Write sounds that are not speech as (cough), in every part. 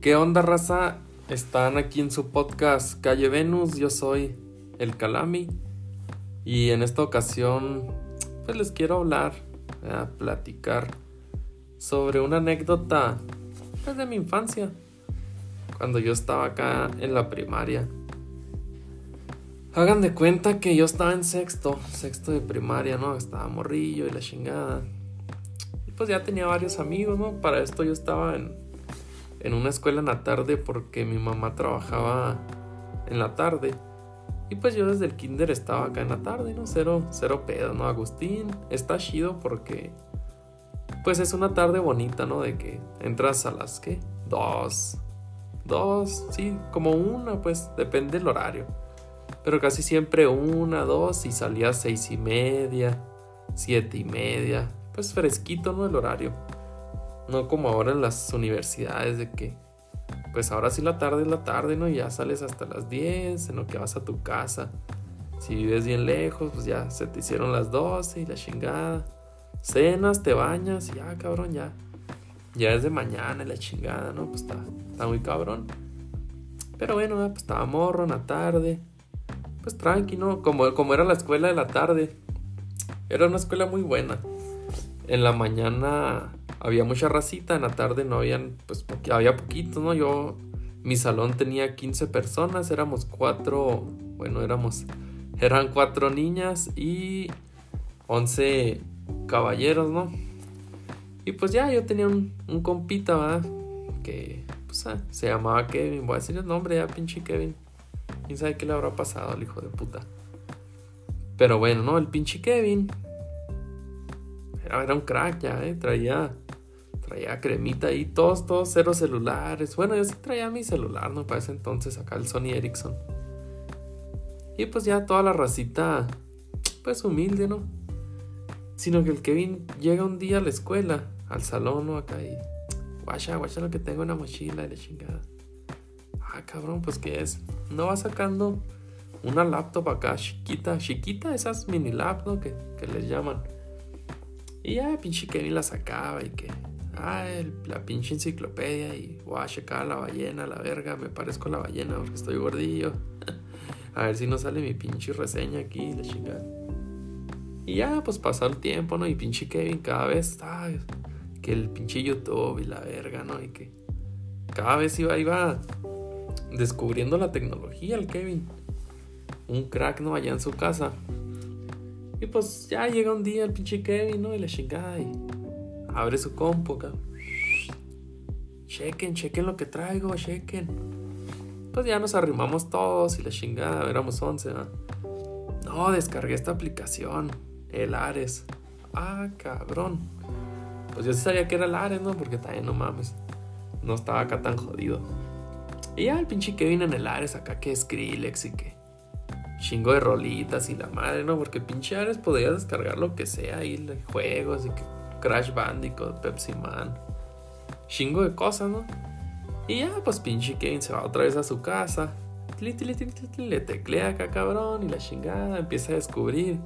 ¿Qué onda, raza? Están aquí en su podcast Calle Venus. Yo soy el Calami. Y en esta ocasión, pues les quiero hablar, platicar sobre una anécdota pues, de mi infancia. Cuando yo estaba acá en la primaria. Hagan de cuenta que yo estaba en sexto, sexto de primaria, ¿no? Estaba morrillo y la chingada. Y pues ya tenía varios amigos, ¿no? Para esto yo estaba en, en una escuela en la tarde porque mi mamá trabajaba en la tarde. Y pues yo desde el kinder estaba acá en la tarde, ¿no? Cero, cero pedo, ¿no? Agustín está chido porque pues es una tarde bonita, ¿no? De que entras a las, ¿qué? Dos. Dos, sí, como una, pues depende del horario. Pero casi siempre una, dos y salía seis y media, siete y media. Pues fresquito, ¿no? El horario. No como ahora en las universidades de que, pues ahora sí la tarde es la tarde, ¿no? Y ya sales hasta las 10, en lo que vas a tu casa. Si vives bien lejos, pues ya se te hicieron las 12 y la chingada. Cenas, te bañas y ya, cabrón, ya. Ya es de mañana y la chingada, ¿no? Pues está, está muy cabrón. Pero bueno, pues estaba morro en la tarde. Pues tranqui, ¿no? Como, como era la escuela de la tarde. Era una escuela muy buena. En la mañana había mucha racita, en la tarde no habían, pues había poquito, ¿no? Yo, mi salón tenía 15 personas, éramos cuatro, bueno, éramos, eran cuatro niñas y 11 caballeros, ¿no? Y pues ya yo tenía un, un compita, ¿verdad? Que, pues, ah, se llamaba Kevin, voy a decir el nombre ya, pinche Kevin. ¿Quién sabe qué le habrá pasado al hijo de puta? Pero bueno, ¿no? El pinche Kevin. Era, un crack ya, ¿eh? Traía traía cremita ahí, todos, todos cero celulares. Bueno, yo sí traía mi celular, ¿no? Para ese entonces, acá el Sony Ericsson. Y pues ya toda la racita, pues humilde, ¿no? Sino que el Kevin llega un día a la escuela, al salón, ¿no? Acá y, guacha, guacha lo que tengo en la mochila y la chingada. Ah, cabrón, pues ¿qué es? No va sacando una laptop acá chiquita, chiquita, esas mini laptops, ¿no? Que, que les llaman. Y ya, pinche Kevin la sacaba y que ah, la pinche enciclopedia y voy a la ballena, la verga, me parezco a la ballena porque estoy gordillo. (laughs) a ver si no sale mi pinche reseña aquí, la chingada. Y ya, pues pasó el tiempo, ¿no? Y pinche Kevin cada vez, que el pinche YouTube y la verga, ¿no? Y que cada vez iba, iba descubriendo la tecnología el Kevin. Un crack, ¿no? Allá en su casa. Y pues ya llega un día el pinche Kevin, ¿no? Y la chingada y abre su compu acá. Chequen, chequen lo que traigo, chequen. Pues ya nos arrimamos todos y la chingada, éramos 11, ¿no? No, descargué esta aplicación, el Ares. Ah, cabrón. Pues yo sí sabía que era el Ares, ¿no? Porque también no mames. No estaba acá tan jodido. Y ya el pinche Kevin en el Ares acá que Skrillex y que chingo de rolitas y la madre, ¿no? Porque pinche Ares podía descargar lo que sea ahí, juegos y que Crash Bandicoot, Pepsi Man, chingo de cosas, ¿no? Y ya, pues pinche Kevin se va otra vez a su casa, le teclea acá cabrón y la chingada empieza a descubrir.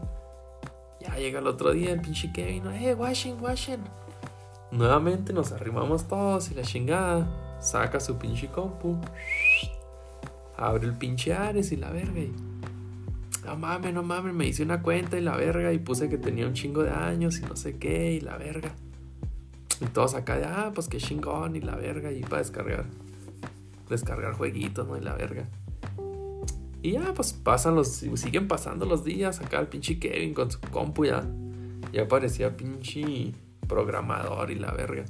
Ya llega el otro día el pinche Kevin, eh, washing, washing. Nuevamente nos arrimamos todos y la chingada saca su pinche compu, abre el pinche Ares y la verga. No mames, no mames, me hice una cuenta y la verga y puse que tenía un chingo de años y no sé qué y la verga. Y todos acá de, ah, pues qué chingón y la verga y para descargar, descargar jueguitos, ¿no? Y la verga. Y ya, pues pasan los, siguen pasando los días acá el pinche Kevin con su compu ya. Ya parecía pinche programador y la verga.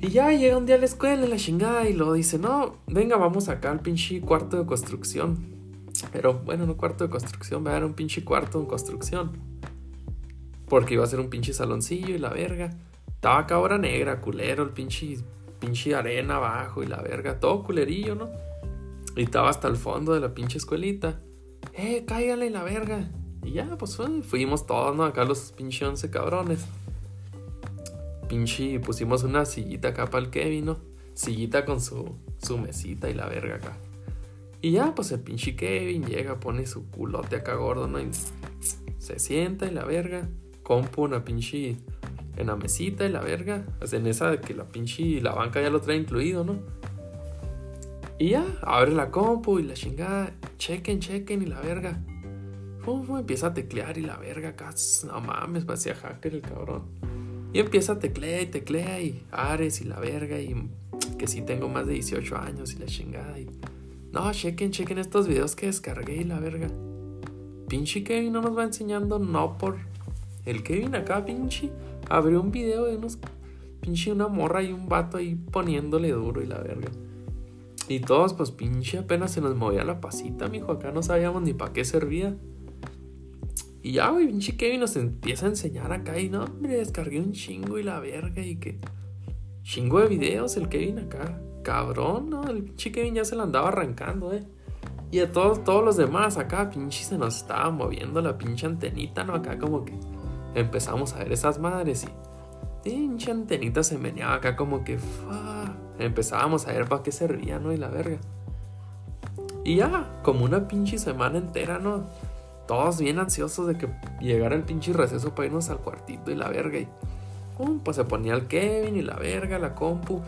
Y ya llega un día a la escuela la chingada y lo dice, no, venga, vamos acá al pinche cuarto de construcción. Pero bueno, no cuarto de construcción, va a dar un pinche cuarto en construcción. Porque iba a ser un pinche saloncillo y la verga. Estaba acá ahora negra, culero, el pinche, pinche arena abajo y la verga. Todo culerillo, ¿no? Y estaba hasta el fondo de la pinche escuelita. Eh, cáigale la verga. Y ya, pues fuimos todos, ¿no? Acá los pinche once cabrones. Pinche, pusimos una sillita acá para el Kevin, ¿no? Sillita con su, su mesita y la verga acá. Y ya, pues el pinche Kevin llega, pone su culote acá gordo, ¿no? Y se sienta y la verga. Compu una pinche en la mesita y la verga. Sea, en esa de que la pinche la banca ya lo trae incluido, ¿no? Y ya, abre la compu y la chingada, chequen, chequen y la verga. Empieza a teclear y la verga, casi, no mames, vacía hacker el cabrón. Y empieza a teclear y teclea y Ares y la verga y que si tengo más de 18 años y la chingada. Y... No, chequen, chequen estos videos que descargué y la verga. Pinche Kevin no nos va enseñando, no por... El Kevin acá, pinche, abrió un video de unos... Pinche una morra y un vato ahí poniéndole duro y la verga. Y todos, pues pinche, apenas se nos movía la pasita, mijo. Acá no sabíamos ni para qué servía. Y ya, güey, pinche Kevin nos empieza a enseñar acá. Y no, hombre, descargué un chingo y la verga. Y que. Chingo de videos el Kevin acá. Cabrón, ¿no? El pinche Kevin ya se lo andaba arrancando, eh. Y a todos, todos los demás acá, pinche, se nos estaba moviendo la pinche antenita, ¿no? Acá como que empezamos a ver esas madres y. Pinche antenita se meneaba acá como que empezábamos a ver para qué servía, ¿no? Y la verga. Y ya, como una pinche semana entera, ¿no? Todos bien ansiosos de que llegara el pinche receso para irnos al cuartito y la verga. Y pues se ponía el Kevin y la verga, la compu.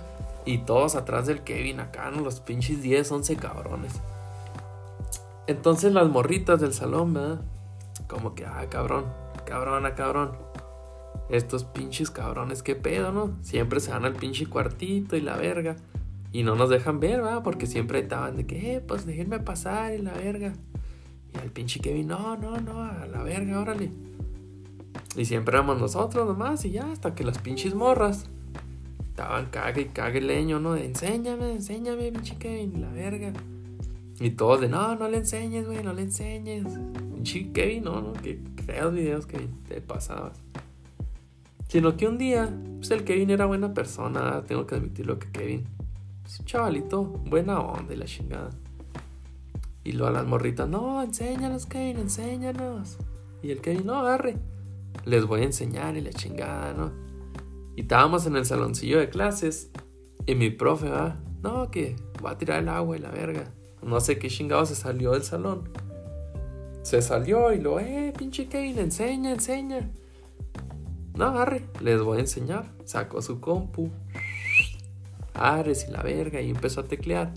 Y todos atrás del Kevin acá, ¿no? Los pinches 10, 11 cabrones. Entonces las morritas del salón, ¿verdad? Como que, ah, cabrón, cabrón, cabrón estos pinches cabrones, qué pedo, ¿no? Siempre se van al pinche cuartito y la verga. Y no nos dejan ver, ¿va? Porque siempre estaban de que, eh, pues déjenme pasar y la verga. Y al pinche Kevin, no, no, no, a la verga, órale. Y siempre éramos nosotros nomás y ya, hasta que las pinches morras estaban cague y cague leño, ¿no? De, enséñame, enséñame, pinche Kevin, la verga. Y todos de, no, no le enseñes, güey, no le enseñes. Pinche Kevin, no, no, qué feos videos que te pasabas. Sino que un día, pues el Kevin era buena persona, tengo que admitirlo que Kevin. Es un chavalito, buena onda y la chingada. Y luego a las morritas, no, enséñanos, Kevin, enséñanos. Y el Kevin, no, agarre. Les voy a enseñar y la chingada, ¿no? Y estábamos en el saloncillo de clases. Y mi profe, va, no, que va a tirar el agua y la verga. No sé qué chingado se salió del salón. Se salió y lo, eh, pinche Kevin, enseña, enseña. No, agarre, les voy a enseñar. Sacó su compu. Ares y la verga y empezó a teclear.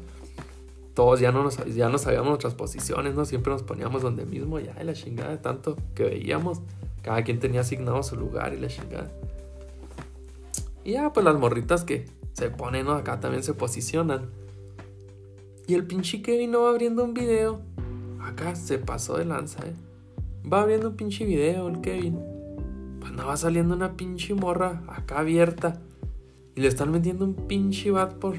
Todos ya no, nos, ya no sabíamos nuestras posiciones, ¿no? Siempre nos poníamos donde mismo, ya de la chingada tanto que veíamos. Cada quien tenía asignado su lugar y la chingada. Y ya, pues las morritas que se ponen, ¿no? Acá también se posicionan. Y el pinche Kevin no va abriendo un video. Acá se pasó de lanza, ¿eh? Va abriendo un pinche video el Kevin va saliendo una pinche morra acá abierta. Y le están metiendo un pinche bat por.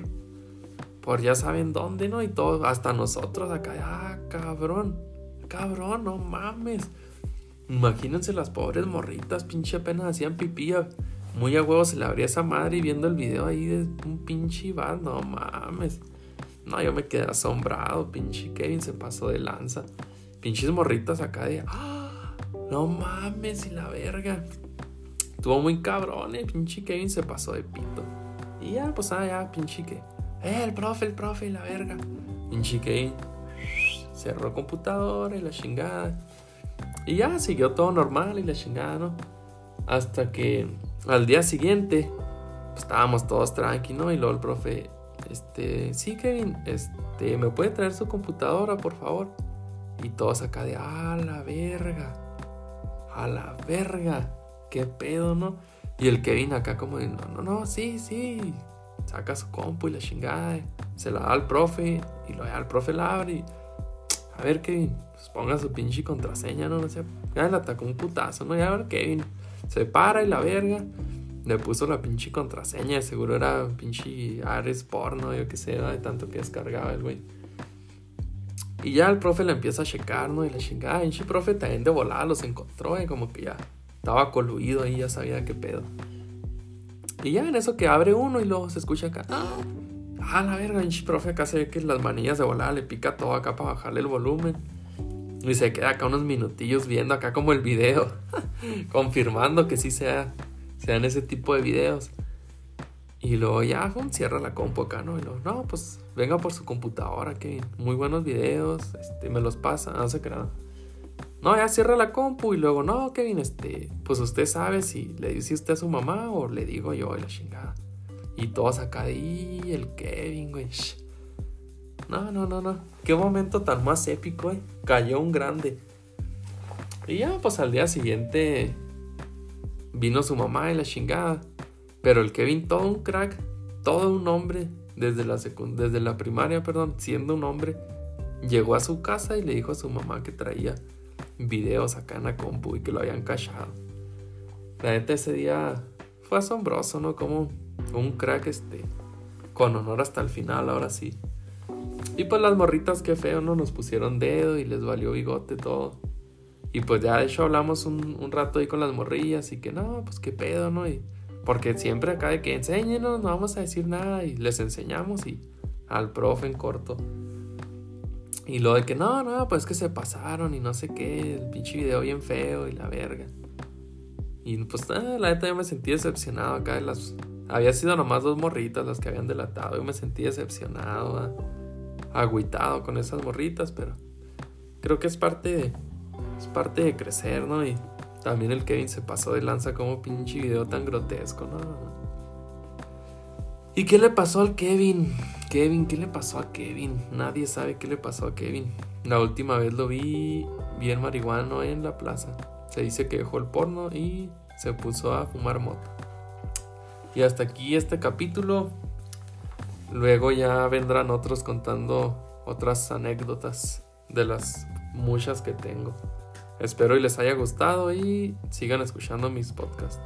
Por ya saben dónde, ¿no? Y todo, hasta nosotros acá. Ah, cabrón. Cabrón, no mames. Imagínense las pobres morritas, pinche apenas hacían pipí. Muy a huevo se le abría esa madre y viendo el video ahí de un pinche bat, no mames. No, yo me quedé asombrado, pinche Kevin se pasó de lanza. Pinches morritas acá de. ¡Ah! No mames, y la verga. Estuvo muy cabrón, eh. Pinche Kevin se pasó de pito. Y ya, pues, ah, ya, pinche que. Eh, el profe, el profe, la verga. Pinche Kevin cerró computadora y la chingada. Y ya siguió todo normal y la chingada, ¿no? Hasta que al día siguiente pues, estábamos todos tranquilos, ¿no? Y luego el profe, este, sí, Kevin, este, ¿me puede traer su computadora, por favor? Y todos acá de, a la verga, a la verga. ¿qué pedo, no? Y el Kevin acá como de, no, no, no, sí, sí. Saca su compu y la chingada. Se la da al profe y lo da al profe la abre y... A ver, Kevin, pues ponga su pinche contraseña, ¿no? No sé. Ya le atacó un putazo, ¿no? Ya a ver, Kevin. Se para y la verga. Le puso la pinche contraseña. Seguro era pinche Ares porno, yo qué sé, de tanto que descargaba el güey. Y ya el profe le empieza a checar, ¿no? Y la chingada. El profe también de volada los encontró, ¿eh? Como que ya estaba coluido ahí, ya sabía qué pedo. Y ya en eso que abre uno y luego se escucha acá. Ah, la verga, pinche profe, acá se ve que las manillas de volada le pica todo acá para bajarle el volumen. Y se queda acá unos minutillos viendo acá como el video. (laughs) confirmando que sí sea, sean ese tipo de videos. Y luego ya, cierra la compu acá, ¿no? Y luego, no, pues venga por su computadora, que muy buenos videos, este, me los pasa, no sé qué nada. no, ya cierra la compu y luego, no, Kevin, este, pues usted sabe si le dice usted a su mamá o le digo yo y la chingada. Y todos acá, y el Kevin, güey. No, no, no, no. Qué momento tan más épico, güey. Cayó un grande. Y ya, pues al día siguiente vino su mamá y la chingada. Pero el Kevin, todo un crack, todo un hombre, desde la, desde la primaria, perdón, siendo un hombre, llegó a su casa y le dijo a su mamá que traía videos acá en la compu y que lo habían cachado. La neta ese día fue asombroso, ¿no? Como un crack este, con honor hasta el final, ahora sí. Y pues las morritas, qué feo, ¿no? Nos pusieron dedo y les valió bigote todo. Y pues ya de hecho hablamos un, rato ahí con las morrillas y que no, pues qué pedo, ¿no? Y porque siempre acá de que enséñenos, no vamos a decir nada y les enseñamos y al profe en corto. Y lo de que no, no, pues que se pasaron y no sé qué, el pinche video bien feo y la verga. Y pues la neta yo me sentí decepcionado acá de las... Había sido nomás dos morritas las que habían delatado. Yo me sentí decepcionado, ¿eh? Agüitado con esas morritas, pero creo que es parte de... Es parte de crecer, ¿no? Y también el Kevin se pasó de lanza como pinche video tan grotesco, ¿no? ¿Y qué le pasó al Kevin? Kevin, ¿qué le pasó a Kevin? Nadie sabe qué le pasó a Kevin. La última vez lo vi bien marihuano en la plaza. Se dice que dejó el porno y se puso a fumar mota. Y hasta aquí este capítulo. Luego ya vendrán otros contando otras anécdotas de las muchas que tengo. Espero y les haya gustado y sigan escuchando mis podcasts.